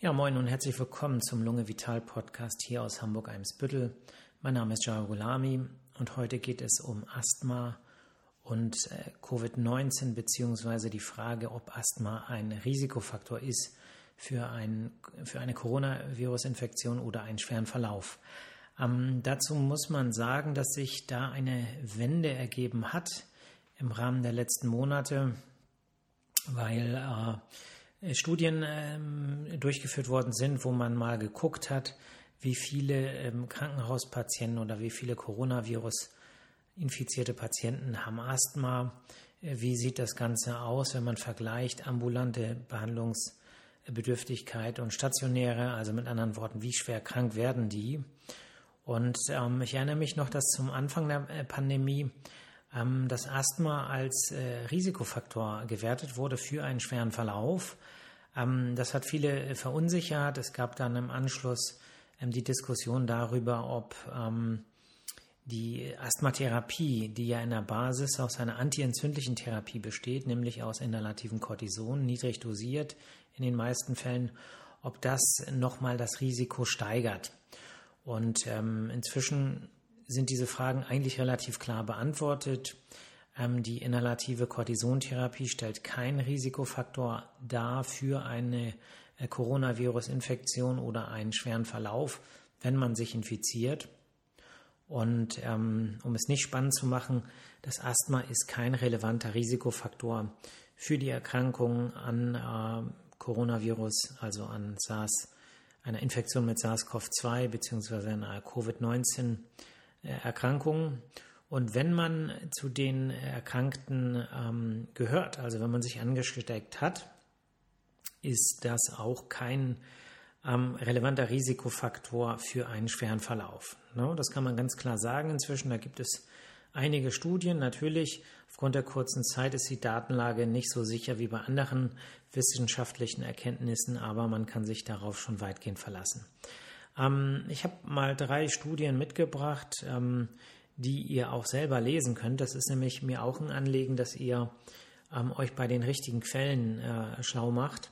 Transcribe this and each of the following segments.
Ja, moin und herzlich willkommen zum Lunge Vital Podcast hier aus Hamburg-Eimsbüttel. Mein Name ist Jao Gulami und heute geht es um Asthma und äh, Covid-19 beziehungsweise die Frage, ob Asthma ein Risikofaktor ist für, ein, für eine Coronavirus-Infektion oder einen schweren Verlauf. Ähm, dazu muss man sagen, dass sich da eine Wende ergeben hat im Rahmen der letzten Monate, weil äh, Studien ähm, durchgeführt worden sind, wo man mal geguckt hat, wie viele ähm, Krankenhauspatienten oder wie viele Coronavirus infizierte Patienten haben Asthma. Äh, wie sieht das Ganze aus, wenn man vergleicht ambulante Behandlungsbedürftigkeit und stationäre, also mit anderen Worten, wie schwer krank werden die? Und ähm, ich erinnere mich noch, dass zum Anfang der äh, Pandemie ähm, das Asthma als äh, Risikofaktor gewertet wurde für einen schweren Verlauf. Ähm, das hat viele äh, verunsichert. Es gab dann im Anschluss ähm, die Diskussion darüber, ob die Asthmatherapie, die ja in der Basis aus einer antientzündlichen Therapie besteht, nämlich aus inhalativen Cortison, niedrig dosiert in den meisten Fällen, ob das nochmal das Risiko steigert. Und ähm, inzwischen sind diese Fragen eigentlich relativ klar beantwortet. Ähm, die inhalative Cortisontherapie stellt keinen Risikofaktor dar für eine äh, Coronavirus-Infektion oder einen schweren Verlauf, wenn man sich infiziert. Und ähm, um es nicht spannend zu machen, das Asthma ist kein relevanter Risikofaktor für die Erkrankung an äh, Coronavirus, also an SARS, einer Infektion mit SARS-CoV-2 bzw. einer Covid-19 äh, Erkrankungen. Und wenn man zu den Erkrankten ähm, gehört, also wenn man sich angesteckt hat, ist das auch kein ähm, relevanter Risikofaktor für einen schweren Verlauf. No, ne? das kann man ganz klar sagen inzwischen. Da gibt es einige Studien. Natürlich, aufgrund der kurzen Zeit ist die Datenlage nicht so sicher wie bei anderen wissenschaftlichen Erkenntnissen, aber man kann sich darauf schon weitgehend verlassen. Ähm, ich habe mal drei Studien mitgebracht, ähm, die ihr auch selber lesen könnt. Das ist nämlich mir auch ein Anliegen, dass ihr ähm, euch bei den richtigen Quellen äh, schlau macht,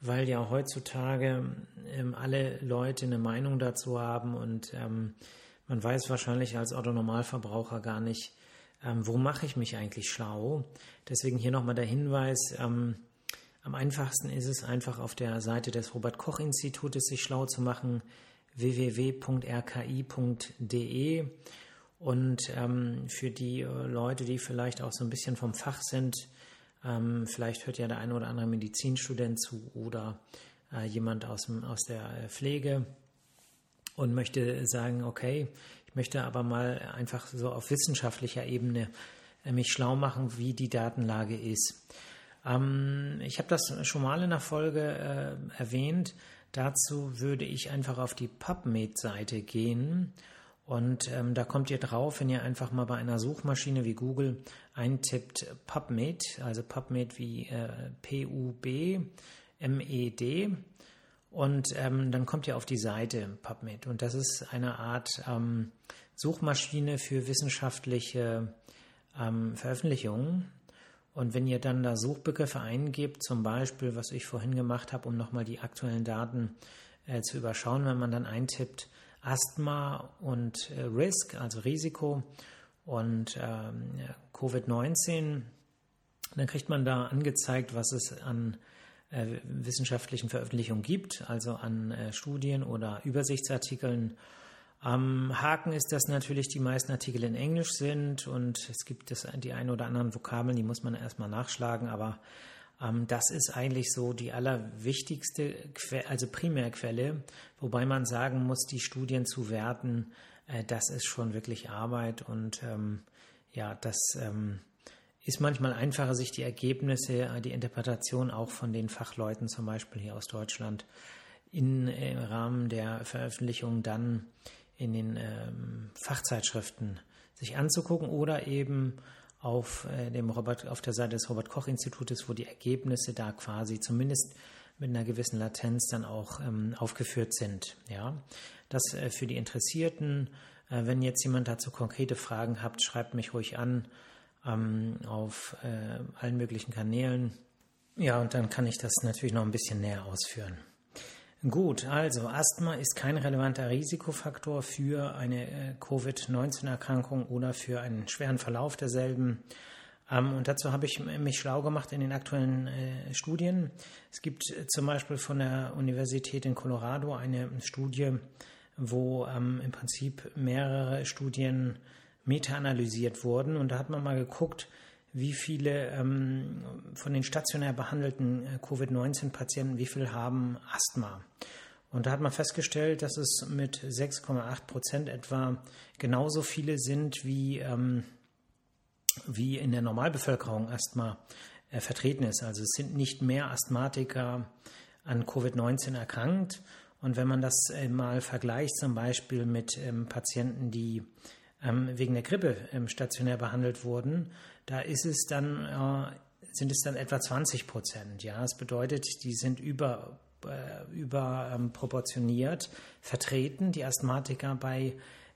weil ja heutzutage ähm, alle Leute eine Meinung dazu haben und ähm, man weiß wahrscheinlich als Autonormalverbraucher gar nicht, ähm, wo mache ich mich eigentlich schlau. Deswegen hier nochmal der Hinweis, am einfachsten ist es einfach auf der Seite des Robert Koch Institutes sich schlau zu machen www.rki.de. Und ähm, für die äh, Leute, die vielleicht auch so ein bisschen vom Fach sind, ähm, vielleicht hört ja der eine oder andere Medizinstudent zu oder äh, jemand aus, dem, aus der äh, Pflege und möchte sagen, okay, ich möchte aber mal einfach so auf wissenschaftlicher Ebene äh, mich schlau machen, wie die Datenlage ist. Ähm, ich habe das schon mal in der Folge äh, erwähnt. Dazu würde ich einfach auf die PubMed-Seite gehen und ähm, da kommt ihr drauf, wenn ihr einfach mal bei einer Suchmaschine wie Google eintippt PubMed, also PubMed wie äh, P-U-B-M-E-D und ähm, dann kommt ihr auf die Seite PubMed und das ist eine Art ähm, Suchmaschine für wissenschaftliche ähm, Veröffentlichungen. Und wenn ihr dann da Suchbegriffe eingebt, zum Beispiel, was ich vorhin gemacht habe, um nochmal die aktuellen Daten äh, zu überschauen, wenn man dann eintippt Asthma und äh, Risk, also Risiko und ähm, Covid-19, dann kriegt man da angezeigt, was es an äh, wissenschaftlichen Veröffentlichungen gibt, also an äh, Studien oder Übersichtsartikeln am Haken ist, dass natürlich die meisten Artikel in Englisch sind und es gibt das, die ein oder anderen Vokabeln, die muss man erstmal nachschlagen, aber ähm, das ist eigentlich so die allerwichtigste, que also Primärquelle, wobei man sagen muss, die Studien zu werten, äh, das ist schon wirklich Arbeit und ähm, ja, das ähm, ist manchmal einfacher, sich die Ergebnisse, äh, die Interpretation auch von den Fachleuten, zum Beispiel hier aus Deutschland, in, im Rahmen der Veröffentlichung dann in den ähm, Fachzeitschriften sich anzugucken oder eben auf, äh, dem Robert, auf der Seite des Robert Koch Institutes, wo die Ergebnisse da quasi zumindest mit einer gewissen Latenz dann auch ähm, aufgeführt sind. Ja, das äh, für die Interessierten. Äh, wenn jetzt jemand dazu konkrete Fragen habt, schreibt mich ruhig an ähm, auf äh, allen möglichen Kanälen. Ja, und dann kann ich das natürlich noch ein bisschen näher ausführen. Gut, also Asthma ist kein relevanter Risikofaktor für eine äh, Covid-19-Erkrankung oder für einen schweren Verlauf derselben. Ähm, und dazu habe ich mich schlau gemacht in den aktuellen äh, Studien. Es gibt zum Beispiel von der Universität in Colorado eine Studie, wo ähm, im Prinzip mehrere Studien meta-analysiert wurden. Und da hat man mal geguckt, wie viele ähm, von den stationär behandelten äh, Covid-19-Patienten, wie viel haben Asthma. Und da hat man festgestellt, dass es mit 6,8 Prozent etwa genauso viele sind, wie, ähm, wie in der Normalbevölkerung Asthma äh, vertreten ist. Also es sind nicht mehr Asthmatiker an Covid-19 erkrankt. Und wenn man das äh, mal vergleicht, zum Beispiel mit ähm, Patienten, die ähm, wegen der Grippe ähm, stationär behandelt wurden, da ist es dann, äh, sind es dann etwa 20 Prozent. Ja, das bedeutet, die sind über, äh, überproportioniert vertreten, die Asthmatiker bei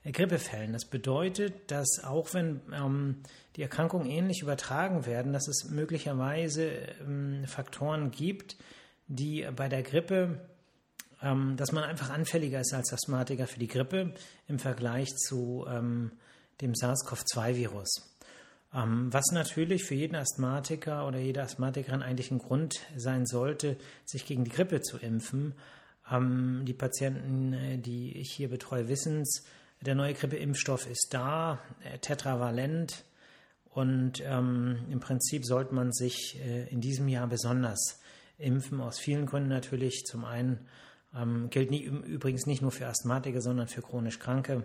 Grippefällen. Das bedeutet, dass auch wenn ähm, die Erkrankungen ähnlich übertragen werden, dass es möglicherweise ähm, Faktoren gibt, die bei der Grippe ähm, dass man einfach anfälliger ist als Asthmatiker für die Grippe im Vergleich zu ähm, dem SARS-CoV-2-Virus. Ähm, was natürlich für jeden Asthmatiker oder jede Asthmatikerin eigentlich ein Grund sein sollte, sich gegen die Grippe zu impfen. Ähm, die Patienten, äh, die ich hier betreue, wissen es. Der neue Grippeimpfstoff ist da, äh, tetravalent. Und ähm, im Prinzip sollte man sich äh, in diesem Jahr besonders impfen, aus vielen Gründen natürlich. Zum einen ähm, gilt nie, übrigens nicht nur für Asthmatiker, sondern für chronisch Kranke.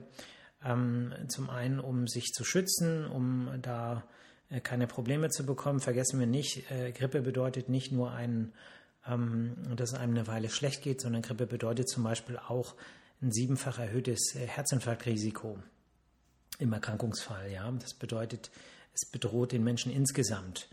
Ähm, zum einen, um sich zu schützen, um da äh, keine Probleme zu bekommen. Vergessen wir nicht, äh, Grippe bedeutet nicht nur ein, ähm, dass es einem eine Weile schlecht geht, sondern Grippe bedeutet zum Beispiel auch ein siebenfach erhöhtes äh, Herzinfarktrisiko im Erkrankungsfall. Ja, das bedeutet, es bedroht den Menschen insgesamt.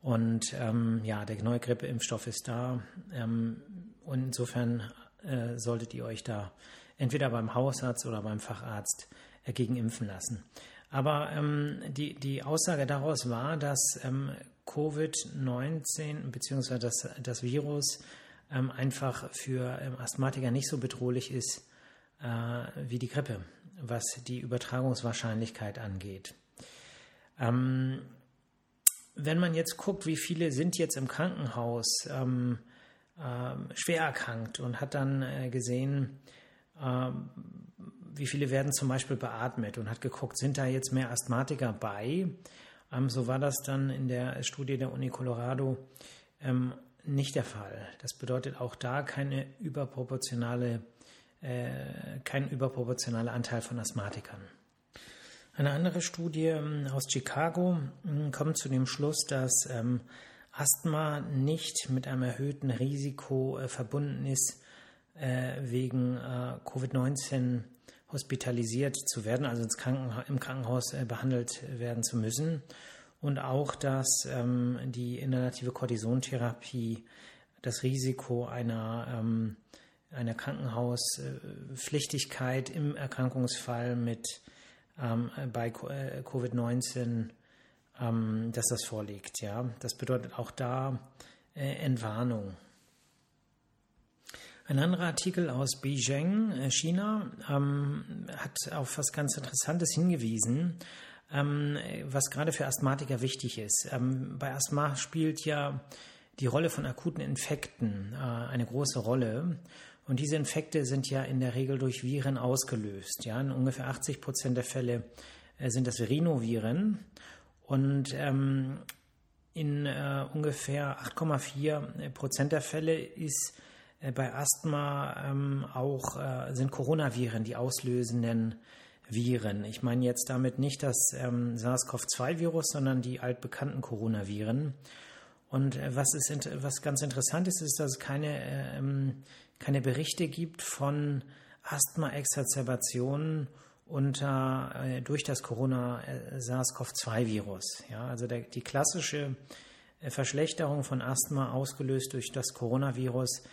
Und ähm, ja, der neue Grippeimpfstoff ist da. Ähm, und insofern äh, solltet ihr euch da entweder beim Hausarzt oder beim Facharzt äh, gegen impfen lassen. Aber ähm, die, die Aussage daraus war, dass ähm, Covid-19 bzw. Das, das Virus ähm, einfach für ähm, Asthmatiker nicht so bedrohlich ist äh, wie die Grippe, was die Übertragungswahrscheinlichkeit angeht. Ähm, wenn man jetzt guckt, wie viele sind jetzt im Krankenhaus, ähm, ähm, schwer erkrankt und hat dann äh, gesehen, ähm, wie viele werden zum Beispiel beatmet und hat geguckt, sind da jetzt mehr Asthmatiker bei? Ähm, so war das dann in der Studie der Uni Colorado nicht der Fall. Das bedeutet auch da keine überproportionale, äh, kein überproportionaler Anteil von Asthmatikern. Eine andere Studie aus Chicago kommt zu dem Schluss, dass ähm, Asthma nicht mit einem erhöhten Risiko äh, verbunden ist, äh, wegen äh, Covid-19 hospitalisiert zu werden, also ins Krankenha im Krankenhaus äh, behandelt werden zu müssen. Und auch, dass ähm, die inhalative Cortisontherapie das Risiko einer, ähm, einer Krankenhauspflichtigkeit im Erkrankungsfall mit ähm, bei äh, Covid-19 ähm, dass das vorliegt. Ja, das bedeutet auch da äh, Entwarnung. Ein anderer Artikel aus Beijing, äh, China, ähm, hat auf was ganz Interessantes hingewiesen, ähm, was gerade für Asthmatiker wichtig ist. Ähm, bei Asthma spielt ja die Rolle von akuten Infekten äh, eine große Rolle. Und diese Infekte sind ja in der Regel durch Viren ausgelöst. Ja, in ungefähr 80 Prozent der Fälle äh, sind das Rhinoviren. Und ähm, in äh, ungefähr 8,4 Prozent der Fälle ist bei Asthma ähm, auch äh, sind Coronaviren die auslösenden Viren. Ich meine jetzt damit nicht das ähm, SARS-CoV-2-Virus, sondern die altbekannten Coronaviren. Und äh, was, ist, was ganz interessant ist, ist, dass es keine, ähm, keine Berichte gibt von Asthma-Exazerbationen unter, äh, durch das Corona-SARS-CoV-2-Virus. Ja, also der, die klassische äh, Verschlechterung von Asthma ausgelöst durch das Coronavirus,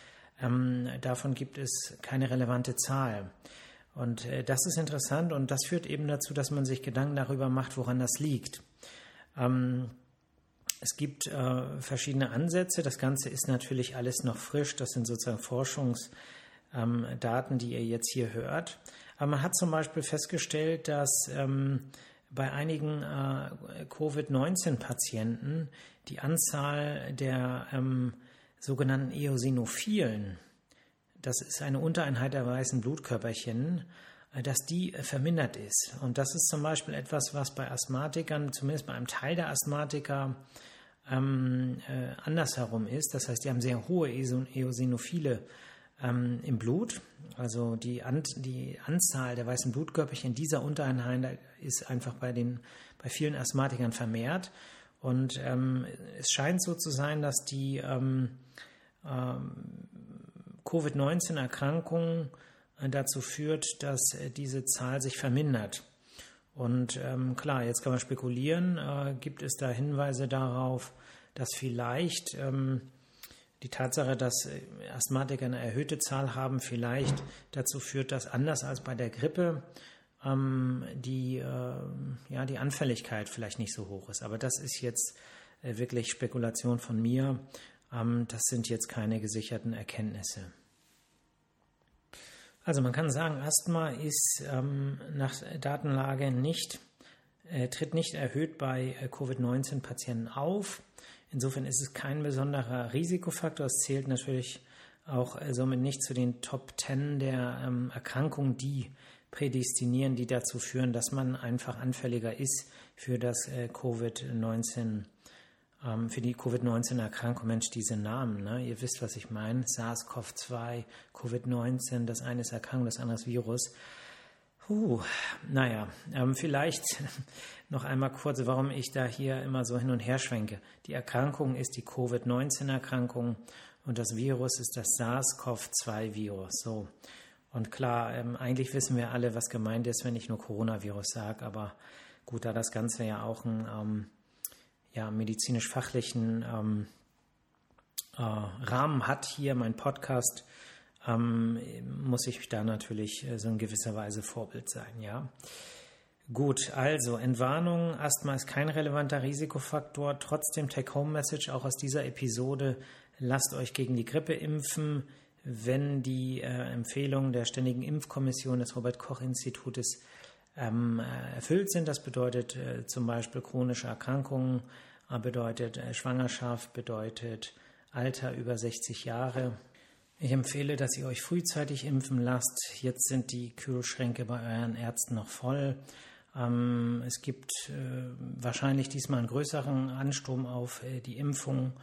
ähm, davon gibt es keine relevante Zahl. Und äh, das ist interessant und das führt eben dazu, dass man sich Gedanken darüber macht, woran das liegt. Ähm, es gibt äh, verschiedene Ansätze. Das Ganze ist natürlich alles noch frisch. Das sind sozusagen Forschungsdaten, ähm, die ihr jetzt hier hört. Aber man hat zum Beispiel festgestellt, dass ähm, bei einigen äh, Covid-19-Patienten die Anzahl der ähm, sogenannten Eosinophilen, das ist eine Untereinheit der weißen Blutkörperchen, äh, dass die äh, vermindert ist. Und das ist zum Beispiel etwas, was bei Asthmatikern, zumindest bei einem Teil der Asthmatiker, ähm, äh, andersherum ist. Das heißt, die haben sehr hohe Eosinophile ähm, im Blut. Also die, An die Anzahl der weißen Blutkörperchen dieser Untereinheit ist einfach bei, den, bei vielen Asthmatikern vermehrt. Und ähm, es scheint so zu sein, dass die ähm, ähm, Covid-19-Erkrankung äh, dazu führt, dass äh, diese Zahl sich vermindert. Und ähm, klar, jetzt kann man spekulieren, äh, gibt es da Hinweise darauf, dass vielleicht ähm, die Tatsache, dass äh, Asthmatiker eine erhöhte Zahl haben, vielleicht dazu führt, dass anders als bei der Grippe die, äh, ja, die Anfälligkeit vielleicht nicht so hoch ist. Aber das ist jetzt äh, wirklich Spekulation von mir. Ähm, das sind jetzt keine gesicherten Erkenntnisse. Also man kann sagen, Asthma ist ähm, nach Datenlage nicht, äh, tritt nicht erhöht bei äh, Covid-19-Patienten auf. Insofern ist es kein besonderer Risikofaktor. Es zählt natürlich auch somit nicht zu den Top 10 der ähm, Erkrankungen, die prädestinieren, die dazu führen, dass man einfach anfälliger ist für das äh, Covid-19 ähm, für die Covid-19-Erkrankung, Mensch, diese Namen, ne? ihr wisst, was ich meine, SARS-CoV-2, Covid-19, das eine ist Erkrankung, das andere ist Virus. Puh, naja, ähm, vielleicht noch einmal kurz, warum ich da hier immer so hin und her schwenke. Die Erkrankung ist die Covid-19-Erkrankung und das Virus ist das SARS-CoV-2-Virus. So. Und klar, ähm, eigentlich wissen wir alle, was gemeint ist, wenn ich nur Coronavirus sage, aber gut, da das Ganze ja auch ein ähm, ja, medizinisch-fachlichen ähm, äh, Rahmen hat hier, mein Podcast, ähm, muss ich da natürlich äh, so in gewisser Weise Vorbild sein, ja. Gut, also Entwarnung, Asthma ist kein relevanter Risikofaktor. Trotzdem Take-Home-Message auch aus dieser Episode. Lasst euch gegen die Grippe impfen, wenn die äh, Empfehlungen der Ständigen Impfkommission des Robert-Koch-Institutes ähm, äh, erfüllt sind. Das bedeutet äh, zum Beispiel chronische Erkrankungen, äh, bedeutet äh, Schwangerschaft, bedeutet Alter über 60 Jahre. Ich empfehle, dass ihr euch frühzeitig impfen lasst. Jetzt sind die Kühlschränke bei euren Ärzten noch voll. Ähm, es gibt äh, wahrscheinlich diesmal einen größeren Ansturm auf die Impfung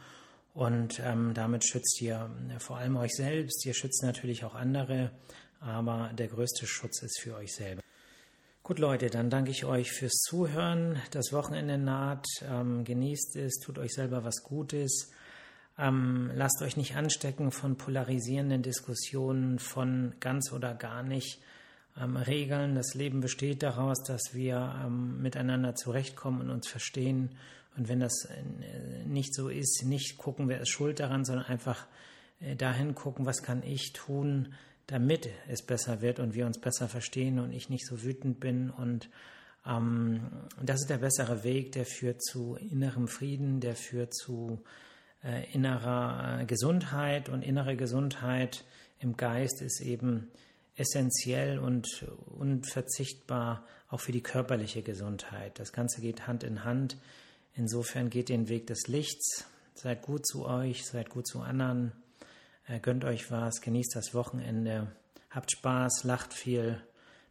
und ähm, damit schützt ihr äh, vor allem euch selbst. Ihr schützt natürlich auch andere, aber der größte Schutz ist für euch selber. Gut, Leute, dann danke ich euch fürs Zuhören. Das Wochenende naht. Ähm, genießt es, tut euch selber was Gutes. Ähm, lasst euch nicht anstecken von polarisierenden Diskussionen, von ganz oder gar nicht ähm, Regeln. Das Leben besteht daraus, dass wir ähm, miteinander zurechtkommen und uns verstehen. Und wenn das äh, nicht so ist, nicht gucken, wer ist schuld daran, sondern einfach äh, dahin gucken, was kann ich tun, damit es besser wird und wir uns besser verstehen und ich nicht so wütend bin. Und ähm, das ist der bessere Weg, der führt zu innerem Frieden, der führt zu äh, innerer äh, Gesundheit. Und innere Gesundheit im Geist ist eben essentiell und unverzichtbar auch für die körperliche Gesundheit. Das Ganze geht Hand in Hand. Insofern geht den Weg des Lichts. Seid gut zu euch, seid gut zu anderen äh, gönnt euch was, genießt das Wochenende, habt Spaß, lacht viel,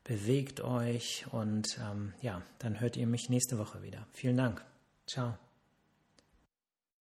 bewegt euch und ähm, ja, dann hört ihr mich nächste Woche wieder. Vielen Dank. Ciao.